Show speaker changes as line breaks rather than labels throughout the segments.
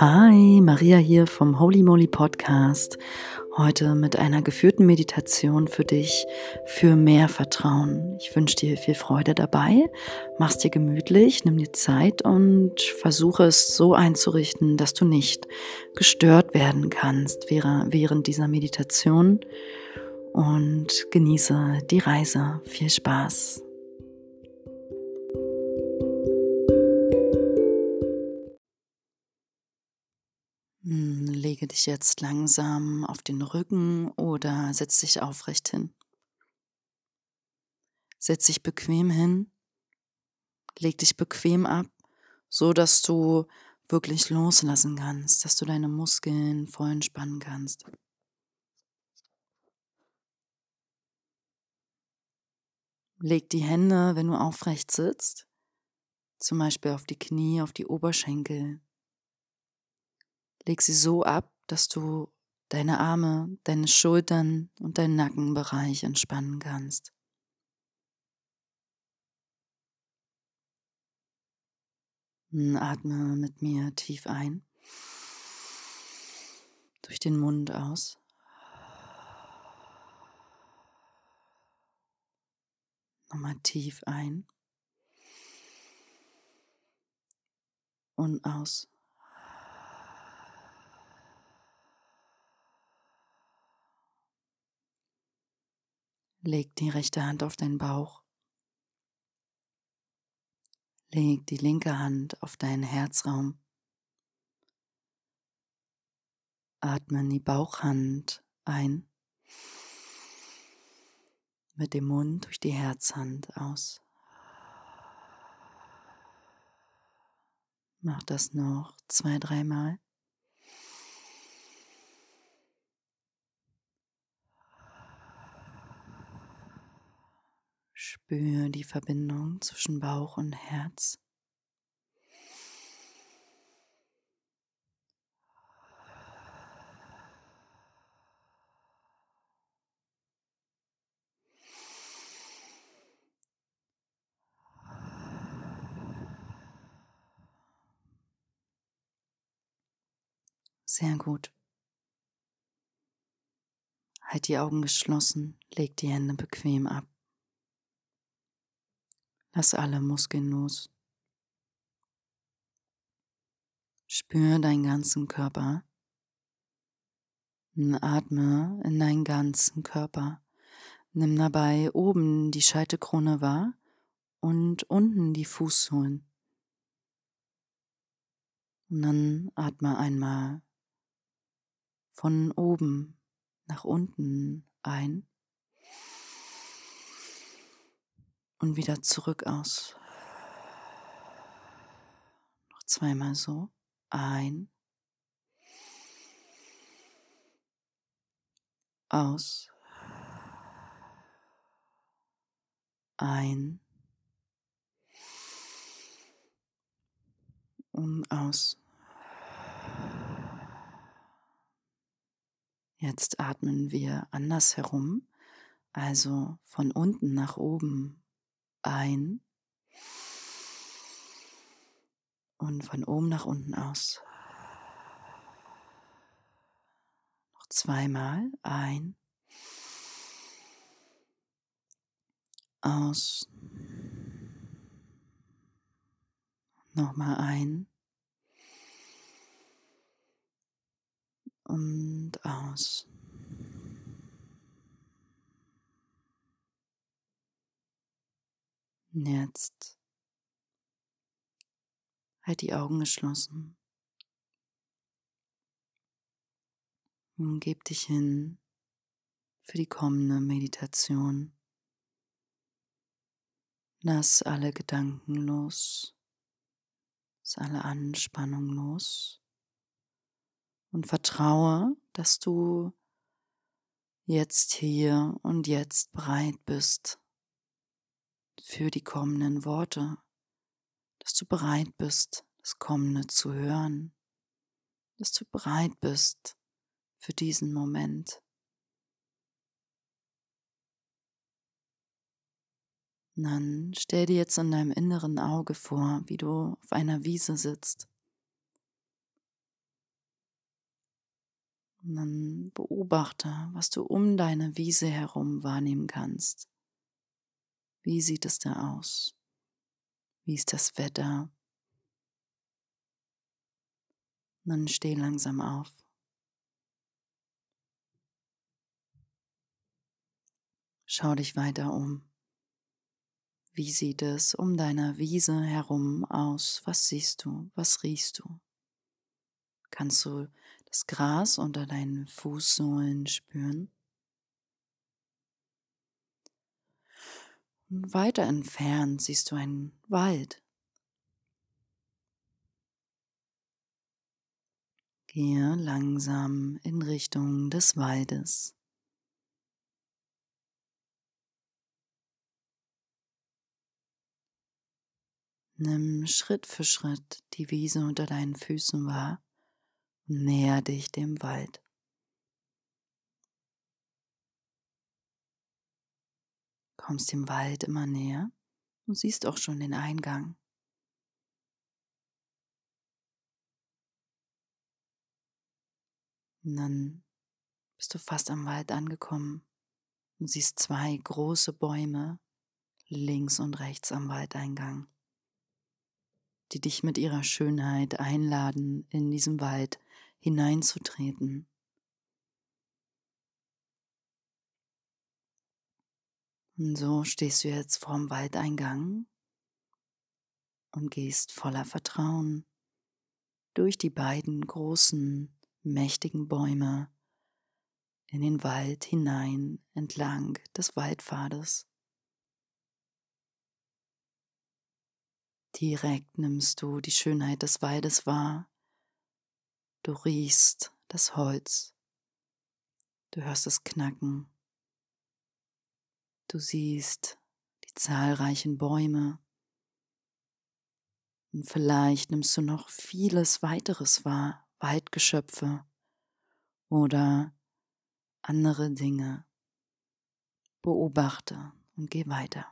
Hi, Maria hier vom Holy Moly Podcast. Heute mit einer geführten Meditation für dich für mehr Vertrauen. Ich wünsche dir viel Freude dabei. Mach's dir gemütlich, nimm dir Zeit und versuche es so einzurichten, dass du nicht gestört werden kannst während dieser Meditation und genieße die Reise. Viel Spaß. Lege dich jetzt langsam auf den Rücken oder setz dich aufrecht hin. Setz dich bequem hin, leg dich bequem ab, so dass du wirklich loslassen kannst, dass du deine Muskeln voll entspannen kannst. Leg die Hände, wenn du aufrecht sitzt, zum Beispiel auf die Knie, auf die Oberschenkel, Leg sie so ab, dass du deine Arme, deine Schultern und deinen Nackenbereich entspannen kannst. Atme mit mir tief ein, durch den Mund aus. Nochmal tief ein und aus. Leg die rechte Hand auf deinen Bauch. Leg die linke Hand auf deinen Herzraum. Atme in die Bauchhand ein. Mit dem Mund durch die Herzhand aus. Mach das noch zwei, dreimal. Spür die Verbindung zwischen Bauch und Herz. Sehr gut. Halt die Augen geschlossen, leg die Hände bequem ab. Lass alle Muskeln los. Spür deinen ganzen Körper. Atme in deinen ganzen Körper. Nimm dabei oben die Scheitelkrone wahr und unten die Fußsohlen. Und dann atme einmal von oben nach unten ein und wieder zurück aus. Noch zweimal so. Ein. Aus. Ein. Und aus. Jetzt atmen wir andersherum, also von unten nach oben ein und von oben nach unten aus. Noch zweimal ein, aus, nochmal ein und aus. Jetzt halt die Augen geschlossen. Und gib dich hin für die kommende Meditation. Lass alle Gedanken los, lass alle Anspannung los und vertraue, dass du jetzt hier und jetzt bereit bist für die kommenden Worte, dass du bereit bist, das Kommende zu hören, dass du bereit bist für diesen Moment. Und dann stell dir jetzt in deinem inneren Auge vor, wie du auf einer Wiese sitzt. Und dann beobachte, was du um deine Wiese herum wahrnehmen kannst. Wie sieht es da aus? Wie ist das Wetter? Und dann steh langsam auf. Schau dich weiter um. Wie sieht es um deiner Wiese herum aus? Was siehst du? Was riechst du? Kannst du das Gras unter deinen Fußsohlen spüren? Weiter entfernt siehst du einen Wald. Gehe langsam in Richtung des Waldes. Nimm Schritt für Schritt die Wiese unter deinen Füßen wahr und näher dich dem Wald. Kommst dem Wald immer näher und siehst auch schon den Eingang. Und dann bist du fast am Wald angekommen und siehst zwei große Bäume links und rechts am Waldeingang die dich mit ihrer Schönheit einladen, in diesen Wald hineinzutreten. Und so stehst du jetzt vorm Waldeingang und gehst voller Vertrauen durch die beiden großen, mächtigen Bäume in den Wald hinein entlang des Waldpfades. Direkt nimmst du die Schönheit des Waldes wahr. Du riechst das Holz. Du hörst es knacken. Du siehst die zahlreichen Bäume. Und vielleicht nimmst du noch vieles weiteres wahr, Waldgeschöpfe oder andere Dinge. Beobachte und geh weiter.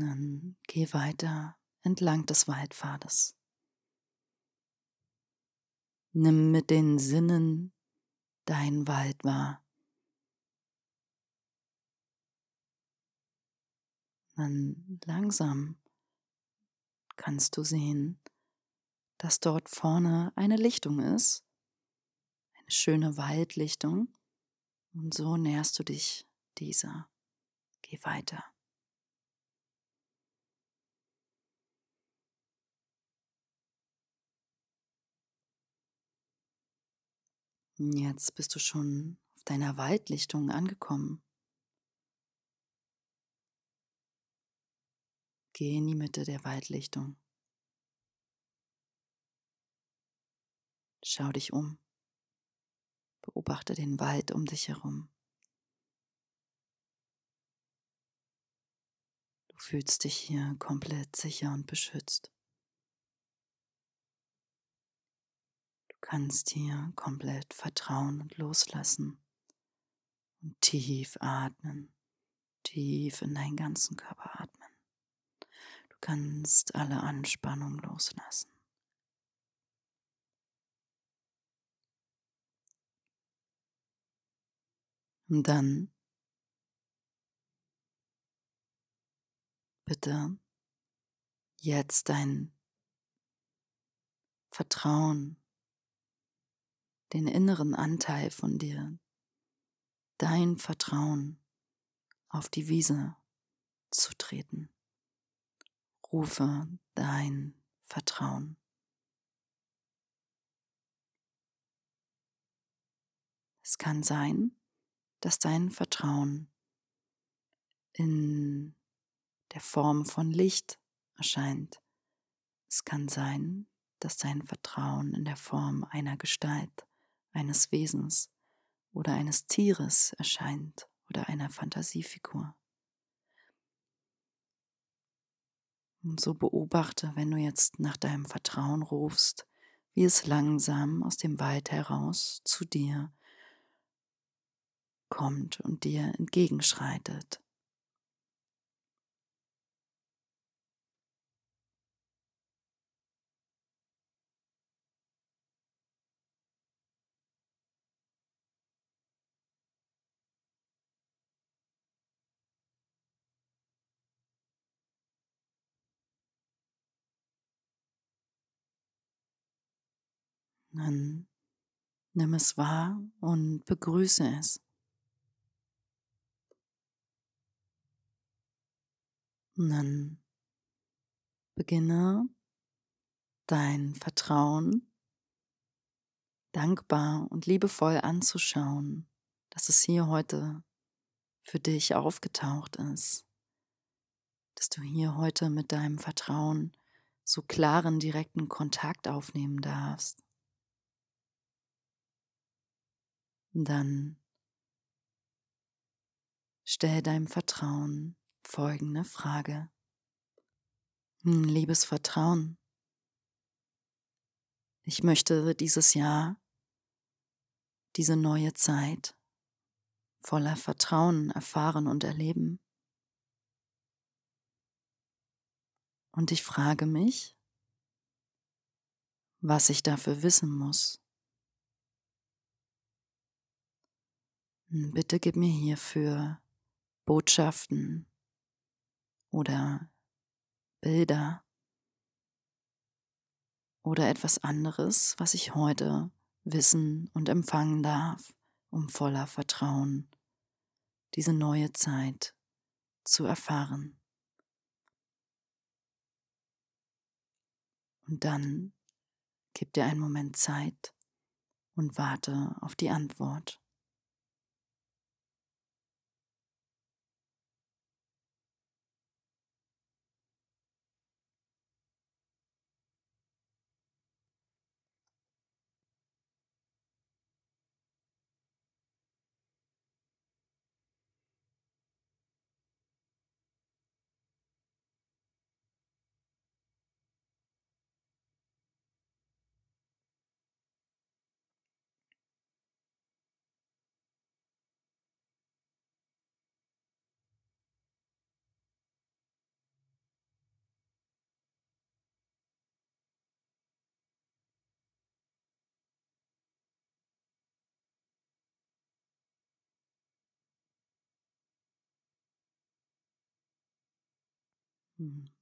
Dann geh weiter entlang des Waldpfades. Nimm mit den Sinnen dein Wald wahr. Dann langsam kannst du sehen, dass dort vorne eine Lichtung ist, eine schöne Waldlichtung, und so näherst du dich dieser. Geh weiter. Jetzt bist du schon auf deiner Waldlichtung angekommen. Geh in die Mitte der Waldlichtung. Schau dich um. Beobachte den Wald um dich herum. Du fühlst dich hier komplett sicher und beschützt. Kannst hier komplett vertrauen und loslassen und tief atmen, tief in deinen ganzen Körper atmen. Du kannst alle Anspannung loslassen. Und dann bitte jetzt dein Vertrauen den inneren Anteil von dir, dein Vertrauen auf die Wiese zu treten. Rufe dein Vertrauen. Es kann sein, dass dein Vertrauen in der Form von Licht erscheint. Es kann sein, dass dein Vertrauen in der Form einer Gestalt eines Wesens oder eines Tieres erscheint oder einer Fantasiefigur. Und so beobachte, wenn du jetzt nach deinem Vertrauen rufst, wie es langsam aus dem Wald heraus zu dir kommt und dir entgegenschreitet. Dann nimm es wahr und begrüße es. Und dann beginne dein Vertrauen dankbar und liebevoll anzuschauen, dass es hier heute für dich aufgetaucht ist, dass du hier heute mit deinem Vertrauen so klaren, direkten Kontakt aufnehmen darfst. Dann stell deinem Vertrauen folgende Frage. Hm, liebes Vertrauen, ich möchte dieses Jahr, diese neue Zeit voller Vertrauen erfahren und erleben. Und ich frage mich, was ich dafür wissen muss. Bitte gib mir hierfür Botschaften oder Bilder oder etwas anderes, was ich heute wissen und empfangen darf, um voller Vertrauen diese neue Zeit zu erfahren. Und dann gib dir einen Moment Zeit und warte auf die Antwort.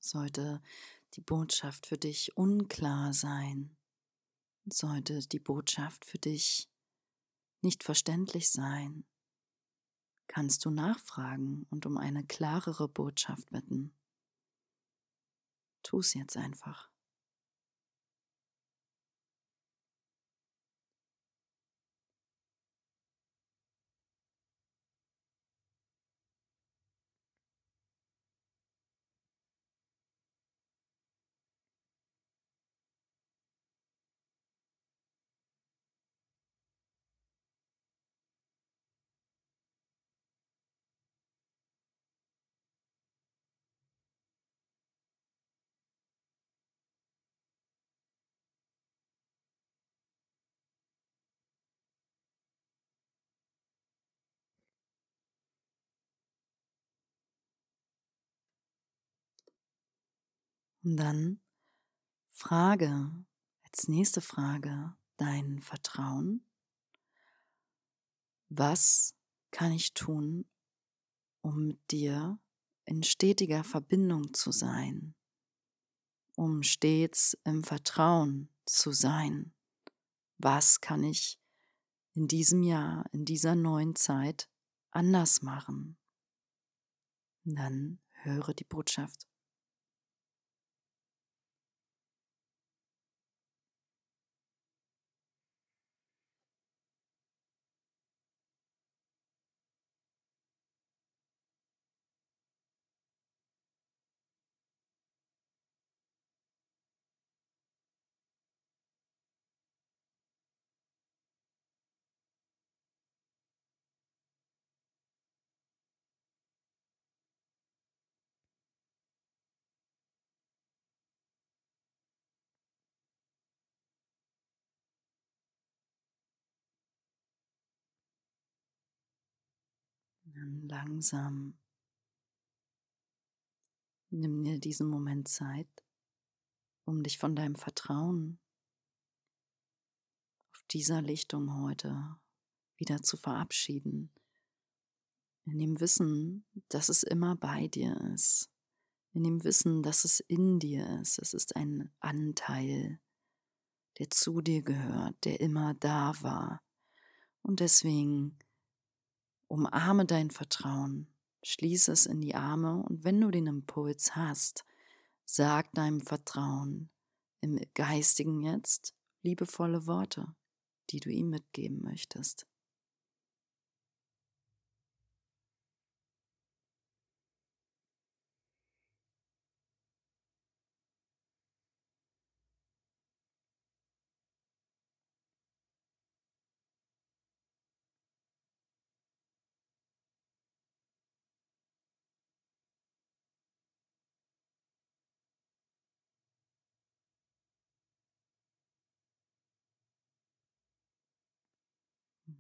Sollte die Botschaft für dich unklar sein, sollte die Botschaft für dich nicht verständlich sein, kannst du nachfragen und um eine klarere Botschaft bitten. Tu es jetzt einfach. Und dann frage als nächste Frage dein Vertrauen. Was kann ich tun, um mit dir in stetiger Verbindung zu sein, um stets im Vertrauen zu sein? Was kann ich in diesem Jahr, in dieser neuen Zeit anders machen? Und dann höre die Botschaft. Dann langsam nimm dir diesen Moment Zeit, um dich von deinem Vertrauen auf dieser Lichtung heute wieder zu verabschieden. In dem Wissen, dass es immer bei dir ist. In dem Wissen, dass es in dir ist. Es ist ein Anteil, der zu dir gehört, der immer da war. Und deswegen umarme dein Vertrauen, schließe es in die Arme und wenn du den Impuls hast, sag deinem Vertrauen im geistigen Jetzt liebevolle Worte, die du ihm mitgeben möchtest.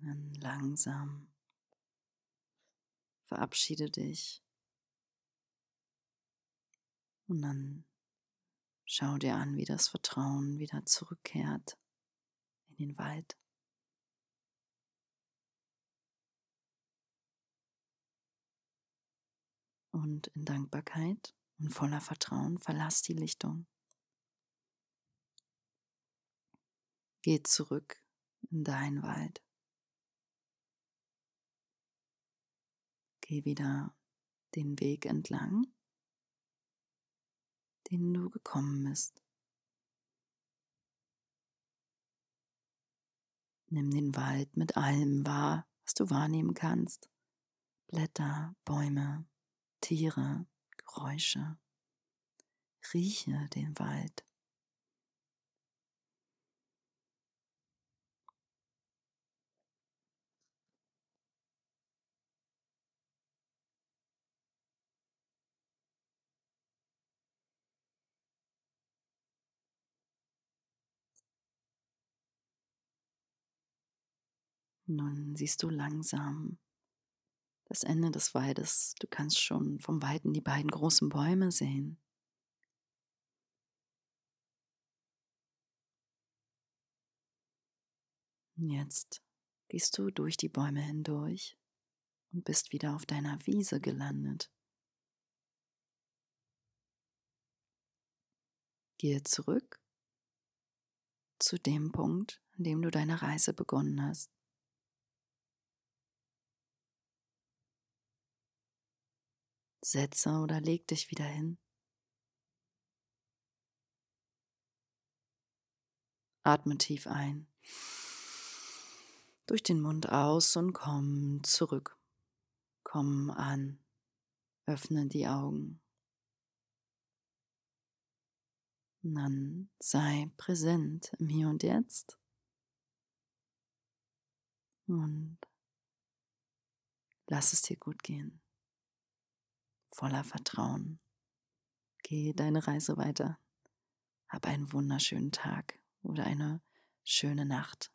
Dann langsam verabschiede dich und dann schau dir an, wie das Vertrauen wieder zurückkehrt in den Wald. Und in Dankbarkeit und voller Vertrauen verlass die Lichtung. Geh zurück in deinen Wald. Geh wieder den Weg entlang, den du gekommen bist. Nimm den Wald mit allem wahr, was du wahrnehmen kannst. Blätter, Bäume, Tiere, Geräusche. Rieche den Wald. Nun siehst du langsam das Ende des Waldes. Du kannst schon vom Weiten die beiden großen Bäume sehen. Jetzt gehst du durch die Bäume hindurch und bist wieder auf deiner Wiese gelandet. Gehe zurück zu dem Punkt, an dem du deine Reise begonnen hast. Setze oder leg dich wieder hin. Atme tief ein. Durch den Mund aus und komm zurück. Komm an. Öffne die Augen. Und dann sei präsent im Hier und Jetzt. Und lass es dir gut gehen voller Vertrauen. Geh deine Reise weiter. Hab einen wunderschönen Tag oder eine schöne Nacht.